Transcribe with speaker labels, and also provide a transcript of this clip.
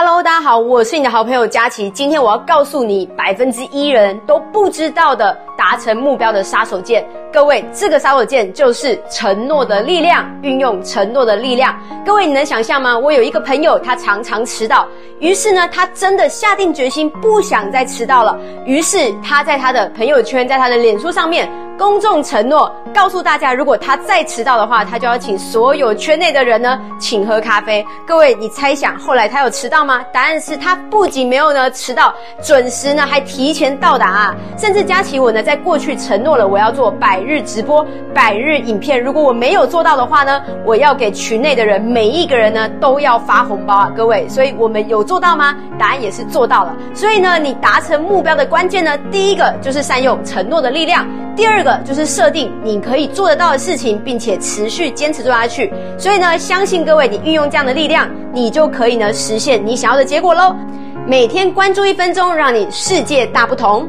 Speaker 1: Hello，大家好，我是你的好朋友佳琪。今天我要告诉你百分之一人都不知道的达成目标的杀手锏。各位，这个杀手锏就是承诺的力量，运用承诺的力量。各位，你能想象吗？我有一个朋友，他常常迟到，于是呢，他真的下定决心不想再迟到了。于是他在他的朋友圈，在他的脸书上面。公众承诺告诉大家，如果他再迟到的话，他就要请所有圈内的人呢，请喝咖啡。各位，你猜想后来他有迟到吗？答案是他不仅没有呢迟到，准时呢还提前到达啊！甚至佳琪我呢，在过去承诺了我要做百日直播、百日影片，如果我没有做到的话呢，我要给群内的人每一个人呢都要发红包啊！各位，所以我们有做到吗？答案也是做到了。所以呢，你达成目标的关键呢，第一个就是善用承诺的力量。第二个就是设定你可以做得到的事情，并且持续坚持做下去。所以呢，相信各位，你运用这样的力量，你就可以呢实现你想要的结果喽。每天关注一分钟，让你世界大不同。